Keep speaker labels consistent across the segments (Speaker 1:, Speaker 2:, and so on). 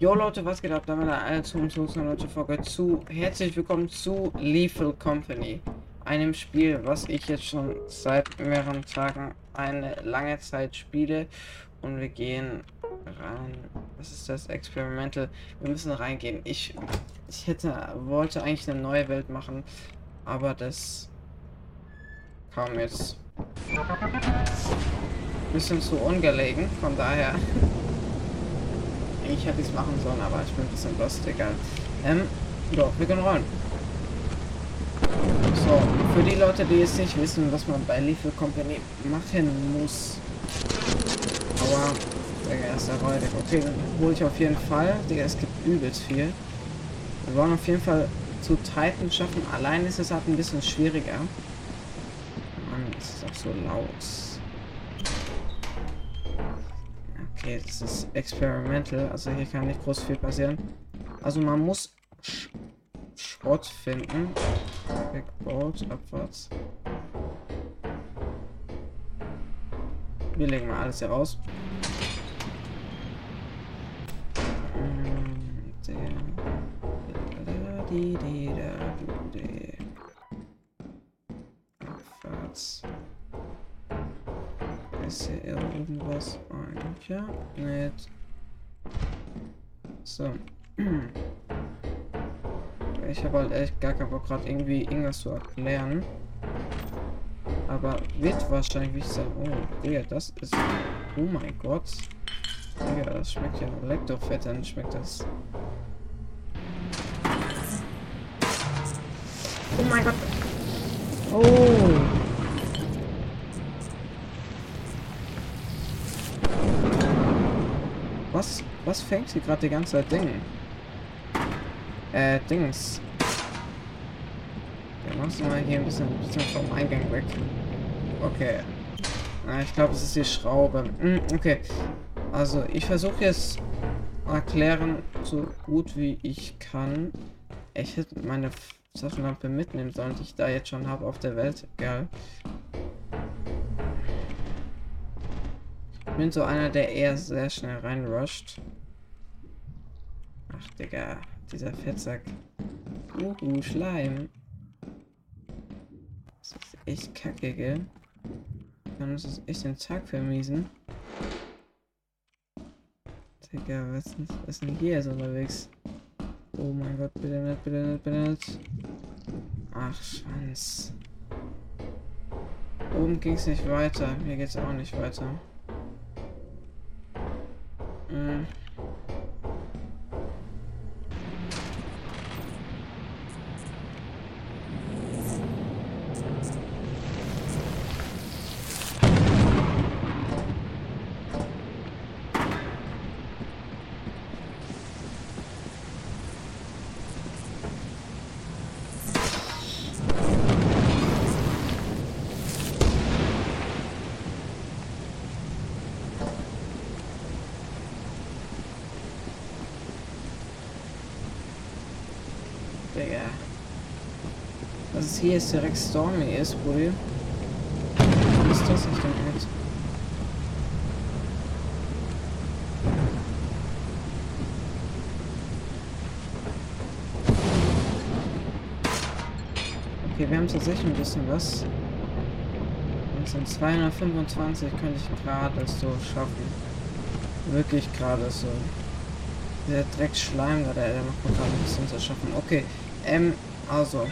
Speaker 1: Jo Leute, was geht ab? Damit alle zum Leute Folge zu. Herzlich willkommen zu Lethal Company. Einem Spiel, was ich jetzt schon seit mehreren Tagen eine lange Zeit spiele. Und wir gehen rein. Was ist das? Experimental. Wir müssen reingehen. Ich, ich hätte, wollte eigentlich eine neue Welt machen. Aber das kam jetzt bisschen zu ungelegen. Von daher. Ich hätte es machen sollen, aber ich bin ein bisschen lost, egal. Ähm, doch, wir können rollen. So, für die Leute, die jetzt nicht wissen, was man bei Lethal Company machen muss. Aber, der der räudig. Okay, dann hole ich auf jeden Fall. Digga, es gibt übelst viel. Wir wollen auf jeden Fall zu Titan schaffen. Allein ist es halt ein bisschen schwieriger. Mann, es ist auch so laut. Okay, das ist experimental, also hier kann nicht groß viel passieren. Also man muss Sch Schrott finden. Backboard, abwärts. Wir legen mal alles hier raus. Abwärts. Echt gar keinen Bock gerade irgendwie irgendwas zu erklären. Aber wird wahrscheinlich sage, oh, Digga, das ist... Oh mein Gott. Digga, das schmeckt ja leck doch fett, dann schmeckt das... Oh mein Gott. Oh. Was, was fängt sie gerade die ganze Zeit Ding? Äh, Dings. Machen mal hier ein bisschen, ein bisschen vom Eingang weg. Okay. Na, ich glaube, es ist die Schraube. Hm, okay. Also, ich versuche jetzt erklären, so gut wie ich kann. Ich hätte meine Taschenlampe mitnehmen sollen, die ich da jetzt schon habe auf der Welt. Egal. bin so einer, der eher sehr schnell reinrusht. Ach, Digga. Dieser Fettsack. Uhu, Schleim. Echt kacke, gell? Kann uns das echt den Tag vermiesen. Digga, was ist, was denn hier jetzt unterwegs? Oh mein Gott, bitte nicht, bitte nicht, bitte nicht. Ach, Schwanz. Oben ging es nicht weiter. Hier geht es auch nicht weiter. Mm. Hier ist direkt Stormy ist, Bruder. Was ist das nicht denn jetzt? Okay, wir haben tatsächlich ein bisschen was. Und sind 225 könnte ich gerade so schaffen. Wirklich gerade so. Der Dreckschleim da, der macht mir gerade ein bisschen zu schaffen. Okay, ähm, also.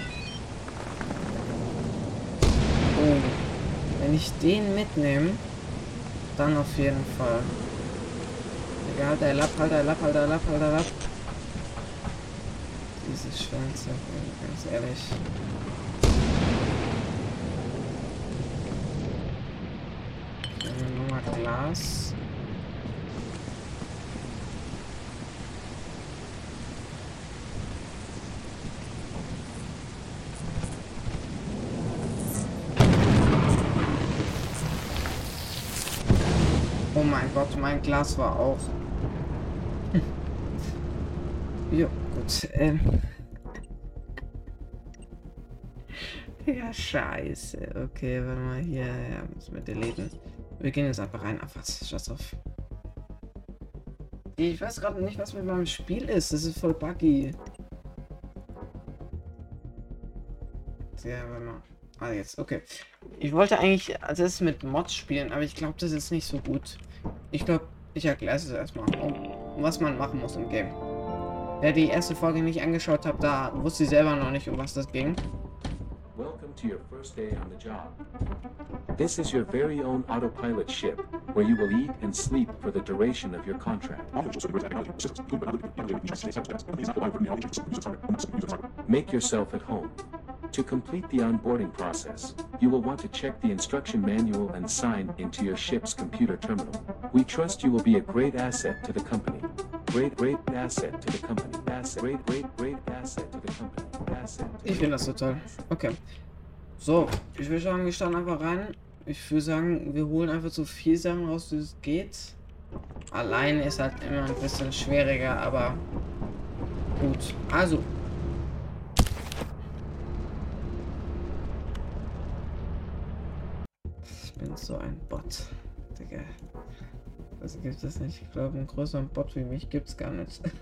Speaker 1: Wenn ich den mitnehme, dann auf jeden Fall. Egal, der Lapp, halt der Lapp, halt der Lapp, halt der Lapp. Diese Schwänze, ganz ehrlich. Nummer Glas. Oh mein Glas war auch. ja, gut. Ähm. Ja, scheiße. Okay, wenn wir hier. Ja, müssen wir deleten. Wir gehen jetzt einfach rein. Ach was, scheiß auf. Ich weiß gerade nicht, was mit meinem Spiel ist. Das ist voll buggy. Ja, warte mal. Ah, jetzt, okay. Ich wollte eigentlich das mit Mods spielen, aber ich glaube, das ist nicht so gut. Ich glaube, ich erkläre es erstmal, um, was man machen muss im Game. Wer die erste Folge nicht angeschaut hat, da wusste ich selber noch nicht, um was das ging.
Speaker 2: Welcome to your first day on the job. This is your very own autopilot ship, where you will eat and sleep for the duration of your contract. Make yourself at home. To complete the onboarding process, you will want to check the instruction manual and sign into your ship's computer terminal. We trust you will be a great asset to the company. Great, great asset to the company. Asset, great, great, great asset to the company. Asset.
Speaker 1: Ich finde das total. Okay. So, ich würde sagen, wir starten einfach rein. Ich würde sagen, wir holen einfach so viel Sachen raus, wie es geht. Allein ist halt immer ein bisschen schwieriger, aber gut. Also. Ich bin so ein Bot. Digga. Das gibt es nicht. Ich glaube, einen größeren Bot wie mich gibt's gar nicht.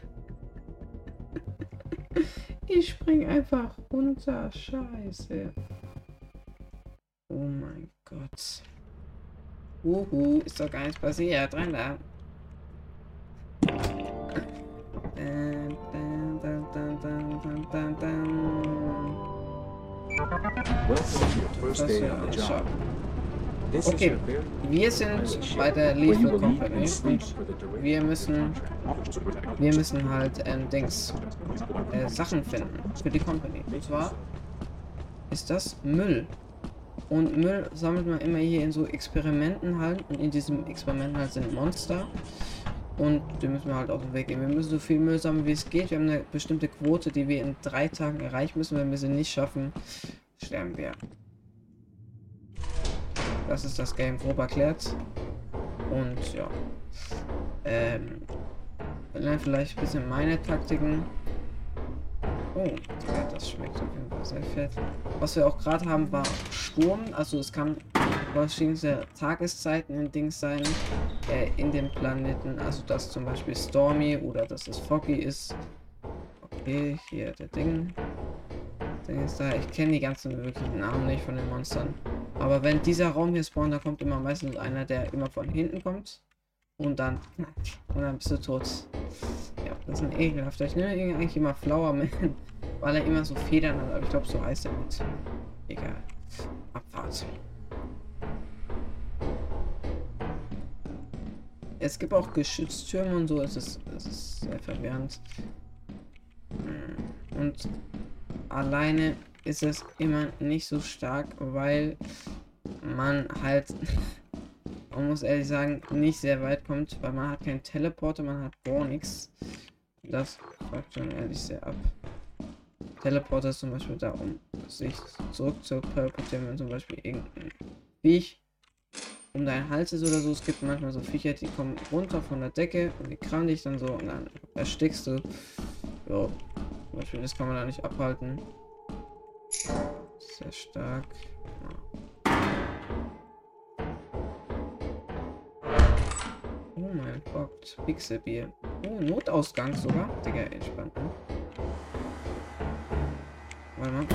Speaker 1: Ich spring einfach runter. Scheiße. Oh mein Gott. Uhu, ist doch gar nichts passiert. Rein da. Dun, dun, dun, dun, dun, dun, dun, dun.
Speaker 2: Welcome to your first day on the job.
Speaker 1: Okay, wir sind bei der
Speaker 2: eat
Speaker 1: Company und wir müssen, wir müssen halt ähm, Dings, äh, Sachen finden für die Company. Und zwar ist das Müll. Und Müll sammelt man immer hier in so Experimenten halt. Und in diesem Experiment halt sind Monster. Und die müssen wir halt auf den Weg gehen. Wir müssen so viel Müll sammeln, wie es geht. Wir haben eine bestimmte Quote, die wir in drei Tagen erreichen müssen. Wenn wir sie nicht schaffen, sterben wir. Das ist das Game grob erklärt. Und ja. Ähm. lernen vielleicht ein bisschen meine Taktiken. Oh, Digga, das schmeckt auf jeden Fall sehr fett. Was wir auch gerade haben, war Sturm. Also es kann verschiedene Tageszeiten in Dings sein. Äh, in dem Planeten. Also dass zum Beispiel Stormy oder dass es Foggy ist. Okay, hier der Ding. Ding ist da. Ich kenne die ganzen wirklichen Namen nicht von den Monstern. Aber wenn dieser Raum hier spawnt, dann kommt immer meistens einer, der immer von hinten kommt. Und dann. Und dann bist du tot. Ja, das ist ein ekelhafter. Ich nenne ihn eigentlich immer Flower Man, weil er immer so Federn hat. Aber ich glaube, so heißt er mit. Egal. Abfahrt. Es gibt auch Geschütztürme und so. Es ist, es ist sehr verwirrend. Hm. Und alleine ist es immer nicht so stark, weil man halt, man muss ehrlich sagen, nicht sehr weit kommt, weil man hat keinen Teleporter, man hat gar nichts. Das fragt schon ehrlich sehr ab. Teleporter ist zum Beispiel da, um sich zurück zu teleportieren, wenn zum Beispiel irgendein Viech um deinen Hals ist oder so. Es gibt manchmal so Viecher, die kommen runter von der Decke und die kramen dich dann so und dann erstickst du. Ja, zum Beispiel, das kann man da nicht abhalten. Sehr stark. Oh mein Gott, Pixelbier. Oh, Notausgang sogar. Digga, entspannt, ne? Warte mal.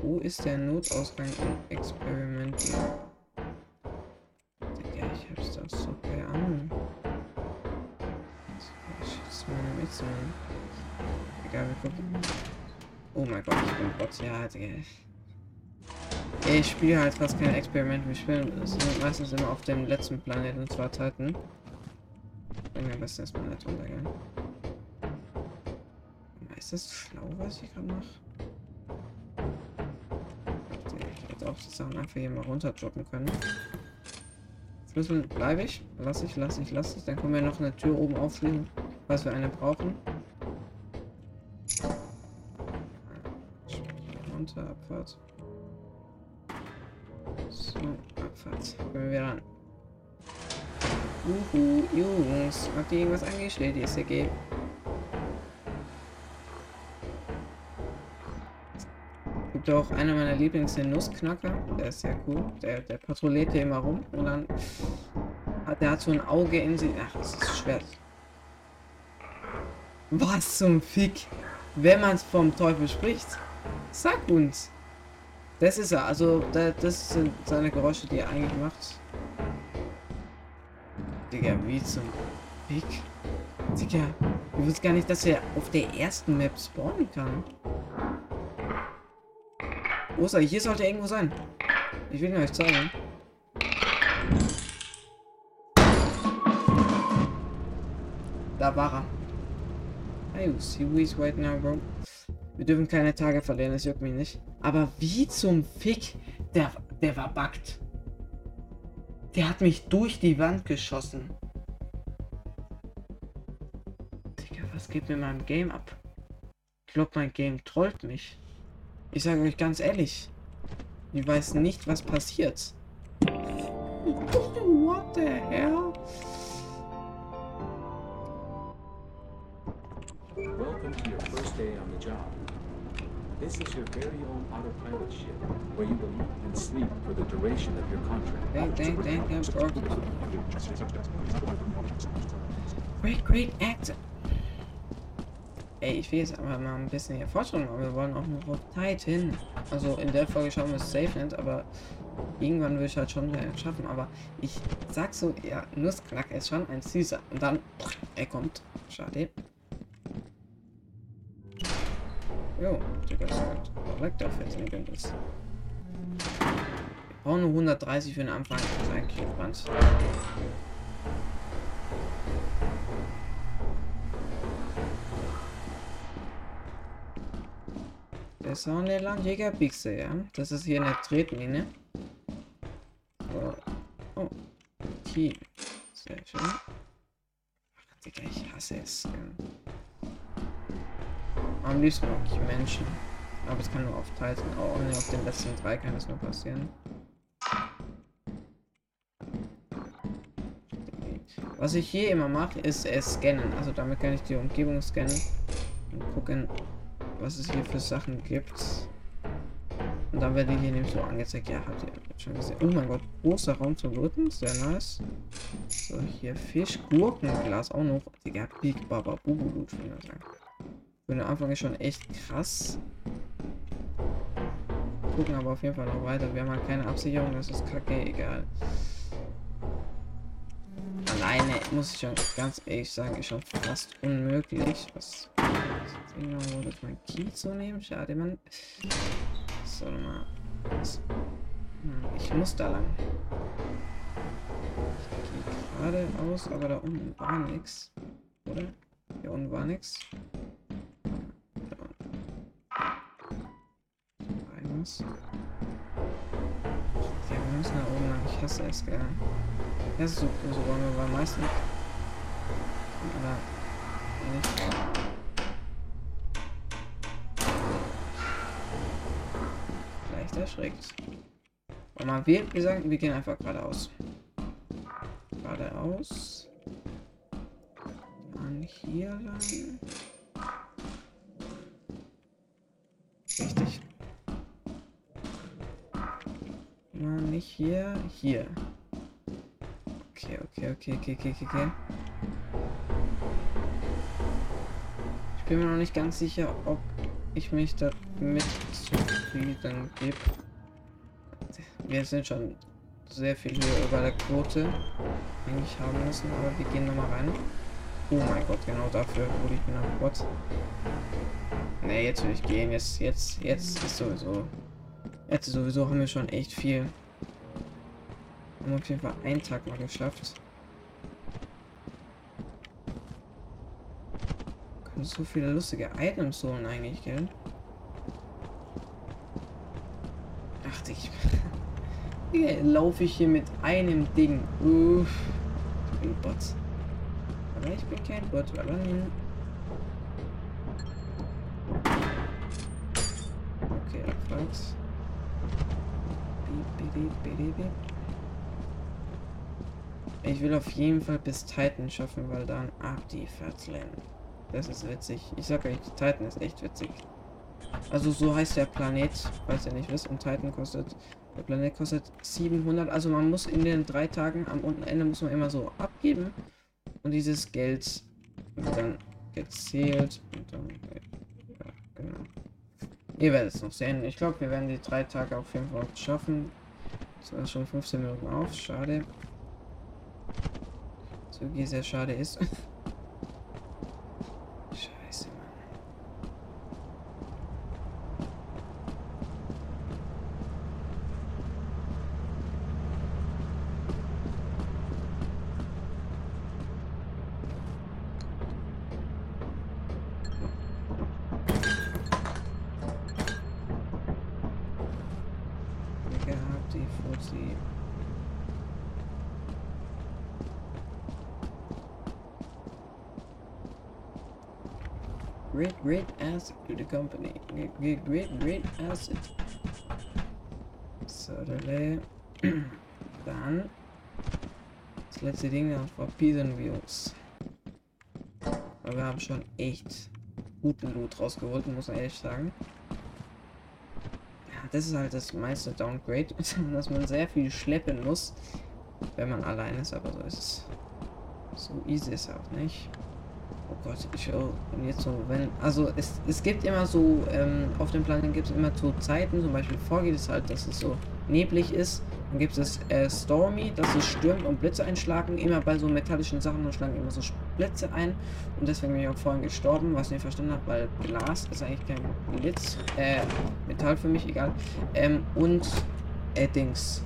Speaker 1: Wo ist der Notausgang im Experiment? Gott, ich bin Bot. Ja, Digga. Ich spiele halt fast kein Experiment. Wir spielen meistens immer auf dem letzten Planeten, und zwar Titan. Dann am besten erstmal nicht untergehen. Ist das schlau, was ich gerade mache? Ich hätte auch die Sachen einfach hier mal runter droppen können. Schlüssel bleibe ich. Lass ich, lass ich, lass ich. Dann können wir noch eine Tür oben aufschließen, falls wir eine brauchen. Runter, Abfahrt. So, Abfahrt. Können wir wieder ran. Uhu, Jungs. Habt ihr irgendwas angestellt, die SCG? gibt auch einer meiner Lieblings, den Nussknacker. Der ist sehr cool. Der, der patrouilliert hier immer rum und dann hat der hat so ein Auge in sich. Ach, das ist schwer. Was zum Fick? Wenn man es vom Teufel spricht, sag uns. Das ist er. Also, das sind seine Geräusche, die er eigentlich macht. Digga, wie zum Fick? Digga, ich wusste gar nicht, dass er auf der ersten Map spawnen kann. Oster, hier sollte irgendwo sein. Ich will ihn euch zeigen. Da war er. Hey, see who is right now, bro? Wir dürfen keine Tage verlieren, das juckt mich nicht. Aber wie zum Fick? Der, der war buggt. Der hat mich durch die Wand geschossen. Digga, was geht mit meinem Game ab? Ich glaube, mein Game trollt mich. Ich sage euch ganz ehrlich. Ich weiß nicht, was passiert. What the hell?
Speaker 2: Welcome to your first day on the job. This is your very own autopilot ship, where you will eat and sleep for the duration of your contract.
Speaker 1: Thank, thank, thank you, bro. Great, great actor. Ey, ich will jetzt aber mal ein bisschen hier fortschreiben, aber wir wollen auch noch auf Titan. Also in der Folge schauen wir es safe nicht, aber irgendwann will ich halt schon schaffen. Aber ich sag so, ja, Nussknack ist schon ein Süßer. Und dann, er kommt. Schade. Jo, Digga, ist korrekt auf jetzt nicht ist. Wir brauchen nur 130 für den Anfang. Das ist eigentlich entspannt. Ist auch eine Landjägerpixel, ja. Das ist hier eine Tretmine. So. Oh. Team. Sehr schön. Ach, Digga, ich hasse es. Am liebsten mag ich Menschen. Aber es kann nur auf Titan. Oh, ne, auf den letzten drei kann es nur passieren. Was ich hier immer mache, ist äh, scannen. Also damit kann ich die Umgebung scannen und gucken, was es hier für Sachen gibt. Und dann werde ich hier nämlich so angezeigt. Ja, habt ihr schon gesehen. Oh mein Gott, großer Raum zum Looten. Sehr nice. So, hier Fisch, Gurken, Glas auch noch. Digga, Big Baba Bubu würde ich sagen. Für den Anfang ist schon echt krass. Gucken aber auf jeden Fall noch weiter. Wir haben halt keine Absicherung, das ist kacke, egal. Alleine muss ich schon ganz ehrlich sagen, ist schon fast unmöglich. Was Genau, das mein Key zu nehmen. Schade, man. So, mal. Hm, ich muss da lang. Ich gehe geradeaus, aber da unten war nichts. Oder? Hier unten war nichts. Eins. Ja, wir müssen da oben lang. Ich hasse es, gell. Das ist so große Räume, weil meistens. Oder nicht. erschreckt. Und mal wir, wir sagen, wir gehen einfach geradeaus. Geradeaus. Dann hier lang. Richtig. Nicht hier, hier. Okay, okay, okay, okay, okay, okay. Ich bin mir noch nicht ganz sicher, ob ich mich damit zufrieden gebe. Wir sind schon sehr viel höher über der Quote eigentlich haben müssen, aber wir gehen nochmal rein. Oh mein Gott, genau dafür wurde ich bin am Gott. Ne, jetzt will ich gehen. Jetzt, jetzt, jetzt ist sowieso. Jetzt sowieso haben wir schon echt viel. Haben auf jeden Fall einen Tag mal geschafft. Können so viele lustige Items holen eigentlich, gell? Dachte ich. Hier laufe ich hier mit einem Ding. Uff. Ich bin Bot. Aber ich bin kein Bot, weil dann. Okay, abwärts. Ich will auf jeden Fall bis Titan schaffen, weil dann ab die Ferzlen. Das ist witzig. Ich sag euch, Titan ist echt witzig. Also so heißt der Planet, falls ihr nicht wisst. Und Titan kostet, der Planet kostet 700. Also man muss in den drei Tagen am unten Ende muss man immer so abgeben. Und dieses Geld wird dann gezählt. Und dann, ja, genau. Ihr werdet es noch sehen. Ich glaube, wir werden die drei Tage auf jeden Fall schaffen. Das war schon 15 Minuten auf. Schade. So wie sehr schade ist. Scheiße, Mann. Glück gehabt, die Fuzzi. Great, great asset to the company. Great, great, great, great asset. So. Dann. Das letzte Ding noch war Pisan Wheels. Aber wir haben schon echt guten Loot rausgeholt, muss man ehrlich sagen. Ja, das ist halt das meiste Downgrade, dass man sehr viel schleppen muss, wenn man allein ist, aber so ist es. So easy ist auch nicht. Gott, ich und jetzt so, wenn, also es, es gibt immer so, ähm, auf dem Planeten gibt es immer so Zeiten, zum Beispiel vorgeht es halt, dass es so neblig ist, dann gibt es äh, Stormy, dass es stürmt und Blitze einschlagen, immer bei so metallischen Sachen und schlagen immer so Blitze ein. Und deswegen bin ich auch vorhin gestorben, was ich nicht verstanden habe, weil Glas ist eigentlich kein Blitz, äh, Metall für mich, egal, ähm, und, äh, Dings,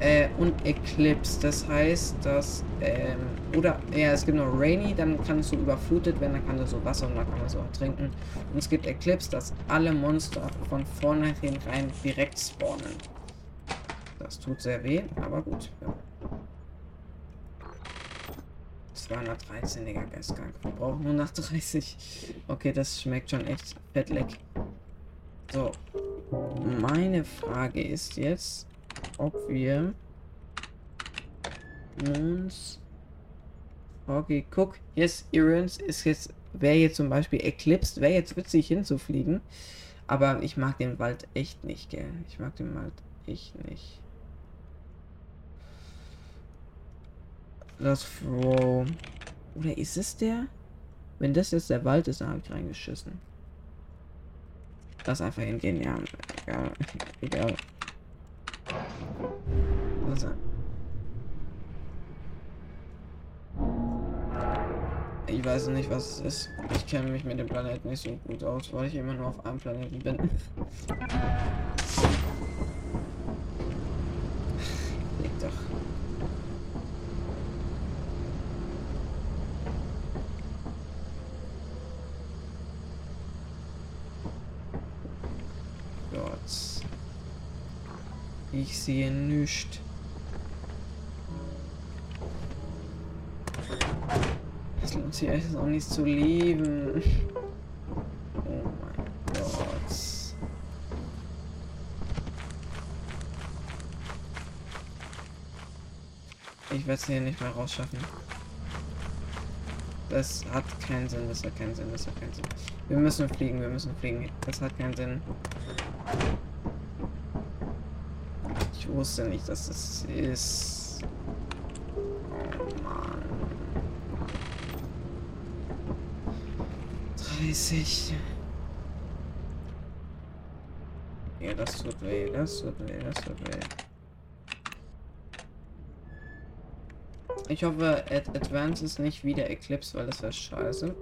Speaker 1: äh, und Eclipse. Das heißt, dass, ähm, oder, ja, es gibt noch Rainy, dann kann es so überflutet werden, dann kann es so Wasser und dann kann man so trinken. Und es gibt Eclipse, dass alle Monster von vornherein rein direkt spawnen. Das tut sehr weh, aber gut. Ja. 213, Digga, Geistgang. Wir brauchen 130. Okay, das schmeckt schon echt fettleck. So. Meine Frage ist jetzt, ob wir uns. Okay, guck, yes, Irons ist jetzt, wäre jetzt zum Beispiel Eclipsed, wäre jetzt witzig hinzufliegen. Aber ich mag den Wald echt nicht, gell? Ich mag den Wald echt nicht. Das Throw. Oder ist es der? Wenn das jetzt der Wald ist, dann habe ich reingeschissen. Lass einfach hingehen, ja. Egal. Egal. Weiß nicht, was es ist. Ich kenne mich mit dem Planeten nicht so gut aus, weil ich immer nur auf einem Planeten bin. Leg doch. Gott. Ich sehe nichts. Es sich echt auch nicht zu leben. Oh mein Gott. Ich werde es hier nicht mehr rausschaffen. Das hat keinen Sinn, das hat keinen Sinn, das hat keinen Sinn. Wir müssen fliegen, wir müssen fliegen. Das hat keinen Sinn. Ich wusste nicht, dass das ist. Oh Mann. 30. Ja, das tut weh, das tut weh, das tut weh. Ich hoffe, Ad Advance ist nicht wieder Eclipse, weil das wäre scheiße.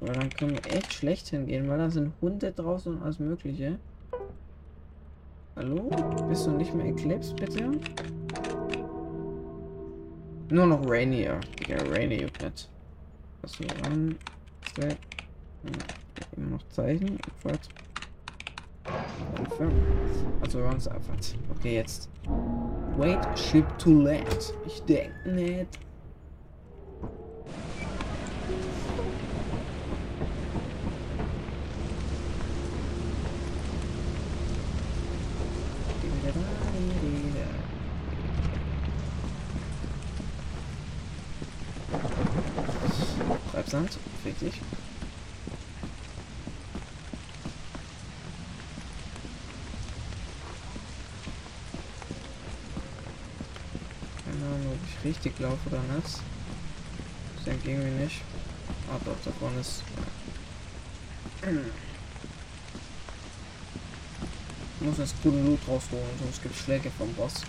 Speaker 1: Aber dann können wir echt schlecht hingehen, weil da sind Hunde draußen und alles mögliche. Hallo? Bist du nicht mehr Eclipse, bitte? Nur noch Rainier. Ja, Rainier nicht. Was wir ran? Step. Immer noch Zeichen. Abfahrt. Confirm. Also runs Abfahrt. Okay, jetzt. Wait, ship to land. Ich denke nicht. Treibsand, richtig. Keine Ahnung, ob ich richtig laufe oder nicht. Ich denke irgendwie nicht. Ah doch, da vorne ist. Ich muss das gute Loot rausholen, sonst gibt es Schläge vom Boss.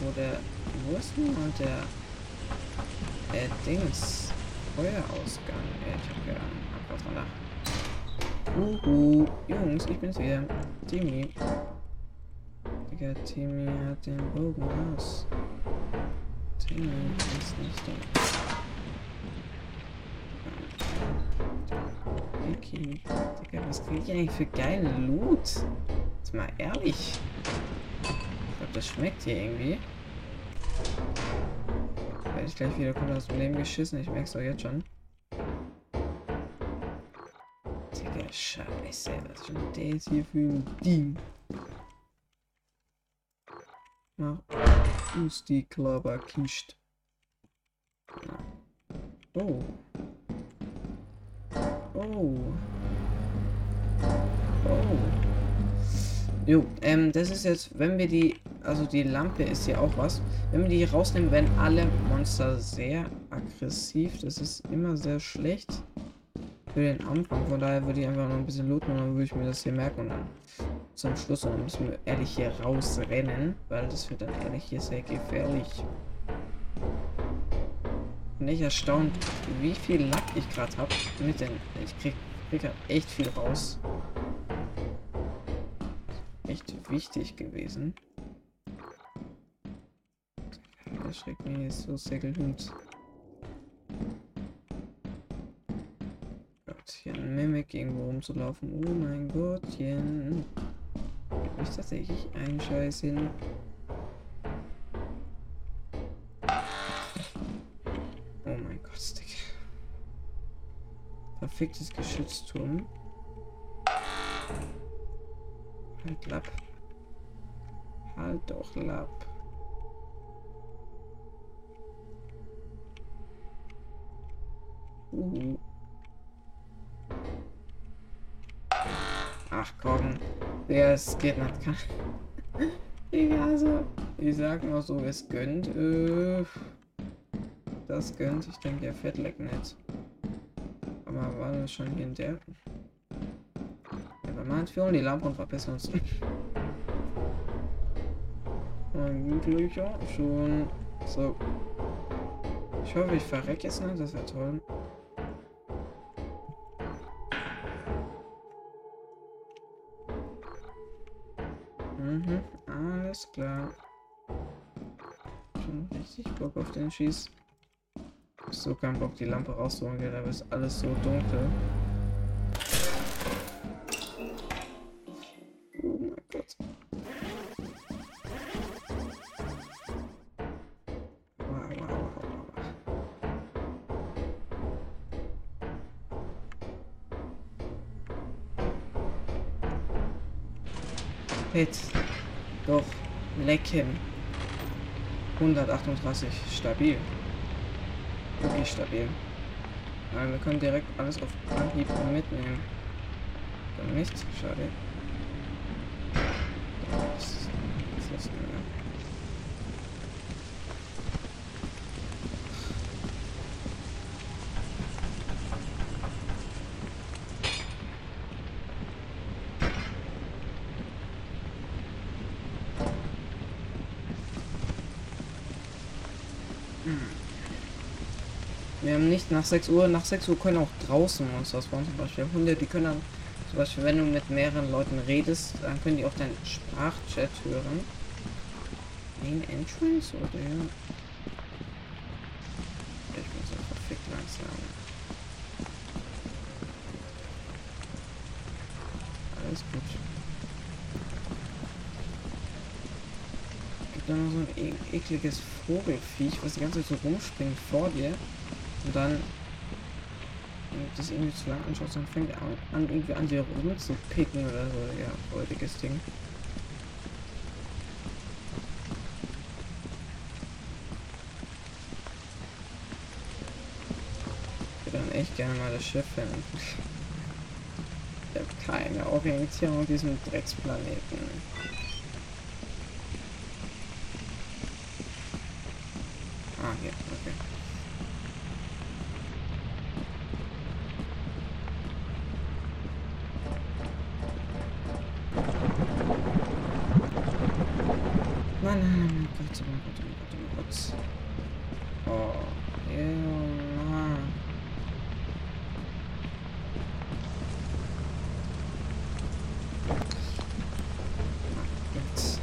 Speaker 1: Wo der. Wo ist nun mal der. Der Dings. Feuerausgang. Ja, ich hab keine Ahnung. Abwärts mal nach. Uhu. Jungs, ich bin's wieder. Timmy. Digga, Timmy hat den Bogen raus. Timmy ist nicht da. Okay. Digga, was krieg ich eigentlich für geile Loot? Jetzt mal ehrlich. Ich glaube, das schmeckt hier irgendwie. Werde ich gleich wieder komplett aus dem Leben geschissen. Ich merk's doch jetzt schon. Scheiße. Was ist denn das hier für ein Ding? Mach uns die Klaber kischt. Oh. Oh. Oh. Jo, ähm, das ist jetzt, wenn wir die, also die Lampe ist ja auch was. Wenn wir die rausnehmen, werden alle Monster sehr aggressiv. Das ist immer sehr schlecht für den Anfang. Von daher würde ich einfach noch ein bisschen looten und dann würde ich mir das hier merken und dann zum Schluss und dann müssen wir ehrlich hier rausrennen, weil das wird dann ehrlich hier sehr gefährlich. Bin ich erstaunt, wie viel Lack ich gerade habe mit den. Ich krieg, krieg grad echt viel raus. Echt wichtig gewesen. Das schreckt mir jetzt so sehr gelund. Ein Mimic irgendwo rumzulaufen. Oh mein Gottchen. Gibt mich tatsächlich einen Scheiß hin. Oh mein Gott, Stick. Perfektes Geschützturm. Halt Lapp. Halt doch Lapp. Uh. Ach komm. Ja, es geht nicht. Ja, also. Ich sag mal so, es gönnt. Äh, das gönnt. Ich denke, der leckt nicht. Aber war das schon hier in der? Wir machen holen die Lampe und verbessern uns. Gemütlicher. Schon. So. Ich hoffe, ich verrecke jetzt nicht. Das wäre toll. Klar. Schon richtig Bock auf den Schieß. So kein Bock, die Lampe rauszuholen, da ist alles so dunkel. Lecken. 138. Stabil. Wirklich stabil. Nein, wir können direkt alles auf Anhieb mitnehmen. Dann nicht. Schade. Das ist das nur. Wir haben nicht nach 6 Uhr, nach 6 Uhr können auch draußen Monster spawnen, zum Beispiel Hunde, die können dann, zum Beispiel wenn du mit mehreren Leuten redest, dann können die auch deinen Sprachchat hören. Main Entrance oder ja? Ich bin so verfickt langsam. Alles gut. Gibt da noch so ein e ekliges Vogelfiech, was die ganze Zeit so rumspringt vor dir. Und dann, wenn du das irgendwie zu lang anschaust, dann fängt er an, irgendwie an dir rumzupicken oder so. Ja, freudiges Ding. Ich würde dann echt gerne mal das Schiff finden. eine Orientierung auf diesem Drecksplaneten. Ah, hier, okay. Nein, nein, nein, oh Gott, oh Gott, oh Gott, oh Gott. Oh, Junge. Jetzt.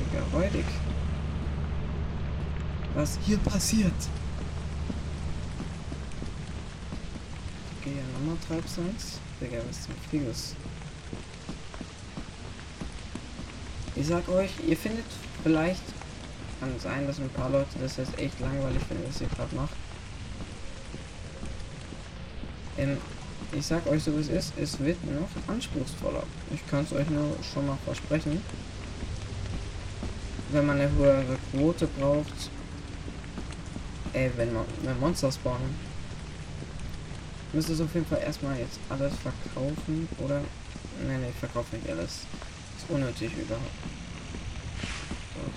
Speaker 1: Digga, räudig. Was hier passiert? Okay, nochmal Treibsalz. Digga, was zum Fliegers? Ich sag euch, ihr findet vielleicht, kann sein, dass ein paar Leute das jetzt echt langweilig finden, was ihr gerade macht. Ähm, ich sag euch so wie es ist, es wird noch anspruchsvoller. Ich kann es euch nur schon mal versprechen. Wenn man eine höhere Quote braucht, ey, wenn wenn Monster spawnen, müsste es auf jeden Fall erstmal jetzt alles verkaufen oder ne ne ich verkaufe nicht alles ist unnötig überhaupt Doch.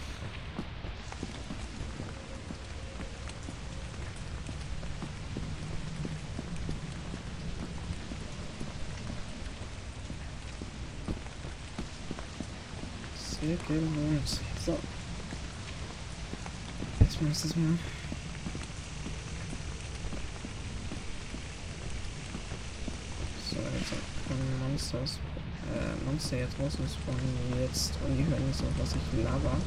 Speaker 1: Sehr. So. Erstmal ist das mal. So, jetzt können Monsters, Monster jetzt draußen spawnen jetzt und die hören jetzt auch, was ich laber.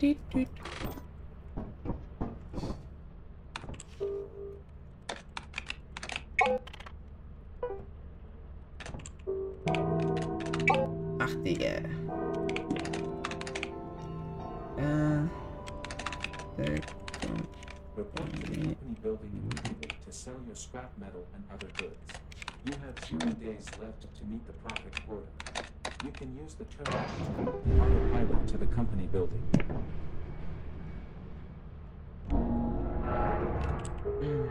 Speaker 1: City. Ach, Digga. Äh. Der kommt.
Speaker 2: Report to the company building to sell your scrap metal and other goods. You have zero days left to meet the profit quota. You can use the to autopilot to the company building. Mm.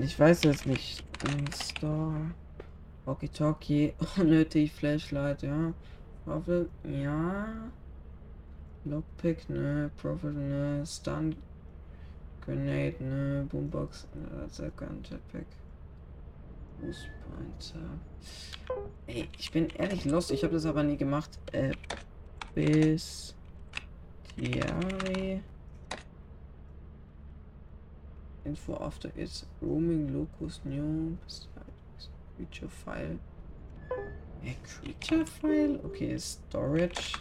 Speaker 1: Ich weiß jetzt nicht. Store. Walkie Talkie. Unnötig. Oh, Flashlight, ja. Profit, ja. Lockpick, ne. Profit, ne. Stun. Grenade, ne. Boombox, ne. Second Jetpack. Pointer. Ey, ich bin ehrlich lost. Ich habe das aber nie gemacht. Äh, bis. Tiari. Info after its roaming locus new creature file. A creature file? Okay, storage.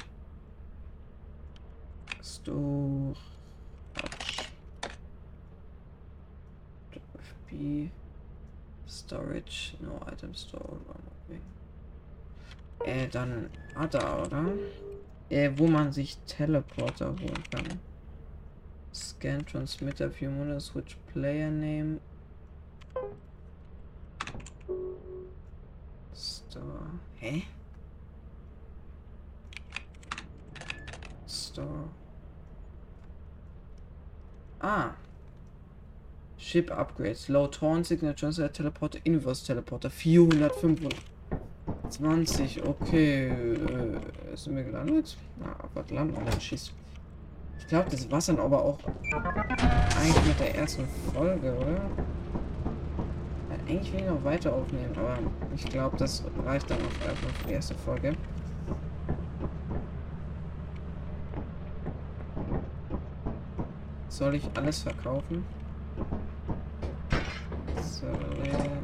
Speaker 1: Storage. FB. Storage. No item store. Okay. Äh, dann Ada, oder? Äh, wo man sich Teleporter holen kann. Scan transmitter view mode switch player name. Store. Hä? Store. Ah. Ship upgrades. Low Torn Signature Teleporter. Inverse Teleporter. 425. Okay. Äh, sind wir gelandet? Na, aber und dann schießt. Ich glaube, das war dann aber auch eigentlich mit der ersten Folge, oder? Ja, eigentlich will ich noch weiter aufnehmen, aber ich glaube, das reicht dann auch erstmal für die erste Folge. Soll ich alles verkaufen? So that.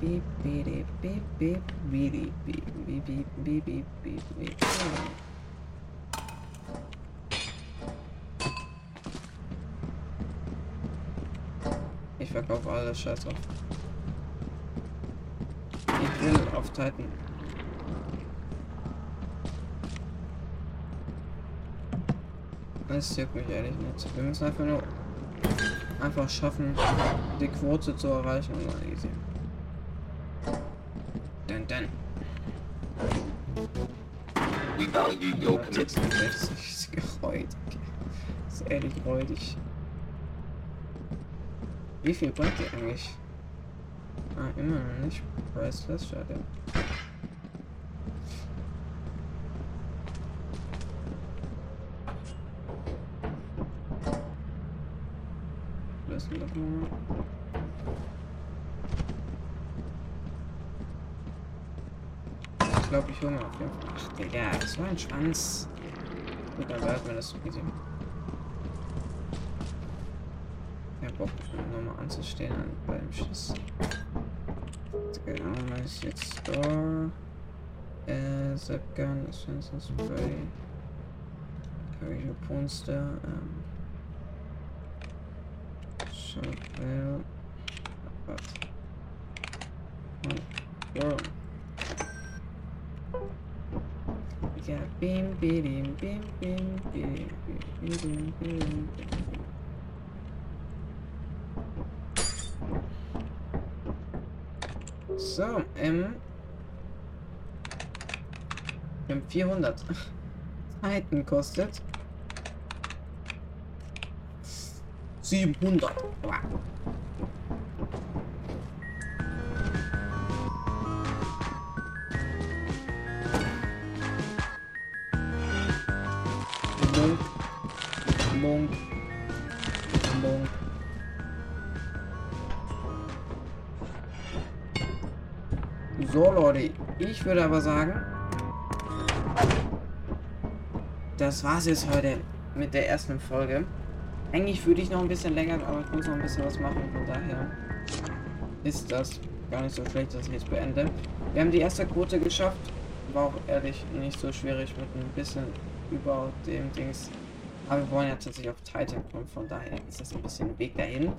Speaker 1: beep beep beep beep beep beep beep beep beep beep beep beep beep Ich verkaufe alles Scheiß drauf. Ich will auf Titan. Das juckt mich ehrlich nicht. Wir müssen einfach nur einfach schaffen, die Quote zu erreichen. Und dann easy. Dann, dann.
Speaker 3: We value your commitment.
Speaker 1: Ist. Das ist ehrlich räudig. Wie viel bringt die eigentlich? Ah, immer noch nicht. Priceless, schade. Lassen wir mal. Ich glaube, ich hole mir auf jeden Fall. Ach, Digga, das war ein Schwanz. Gut, dann behalten wir das so easy. Bock, nochmal anzustehen an, beim Schiss. Genau, ist jetzt Store. Äh, Zapgun, Assassin Spray. Courage Ponster, ähm. Shotwell. Was? Ja. Ja, bim, bim, bim, bim, bim, bim, bim, bim, bim, bim. So. Wir haben 400 Zeiten kostet. 700. Wow. Monk. Monk. So, Leute, ich würde aber sagen, das war's jetzt heute mit der ersten Folge. Eigentlich würde ich noch ein bisschen länger, aber ich muss noch ein bisschen was machen, von daher ist das gar nicht so schlecht, dass ich jetzt beende. Wir haben die erste Quote geschafft, war auch ehrlich nicht so schwierig mit ein bisschen über dem Dings. Aber wir wollen ja tatsächlich auf Titan kommen, von daher ist das ein bisschen ein Weg dahin.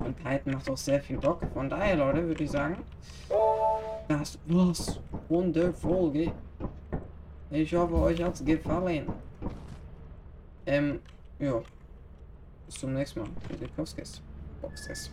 Speaker 1: Und Titan macht auch sehr viel Bock. Von daher, Leute, würde ich sagen, das von der Folge. Ich hoffe, euch hat's gefallen. Ähm, ja. Bis zum nächsten Mal. Mit Boxcast. Boxcast.